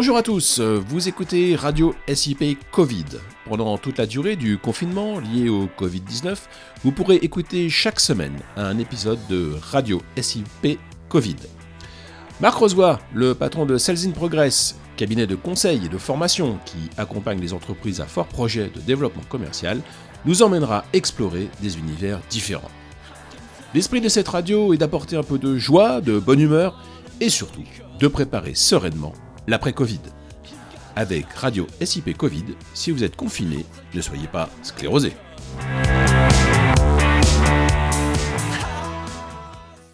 Bonjour à tous, vous écoutez Radio SIP Covid. Pendant toute la durée du confinement lié au Covid-19, vous pourrez écouter chaque semaine un épisode de Radio SIP Covid. Marc Rosoy, le patron de Sales in Progress, cabinet de conseil et de formation qui accompagne les entreprises à fort projet de développement commercial, nous emmènera explorer des univers différents. L'esprit de cette radio est d'apporter un peu de joie, de bonne humeur et surtout de préparer sereinement l'après-Covid. Avec Radio SIP Covid, si vous êtes confiné, ne soyez pas sclérosé.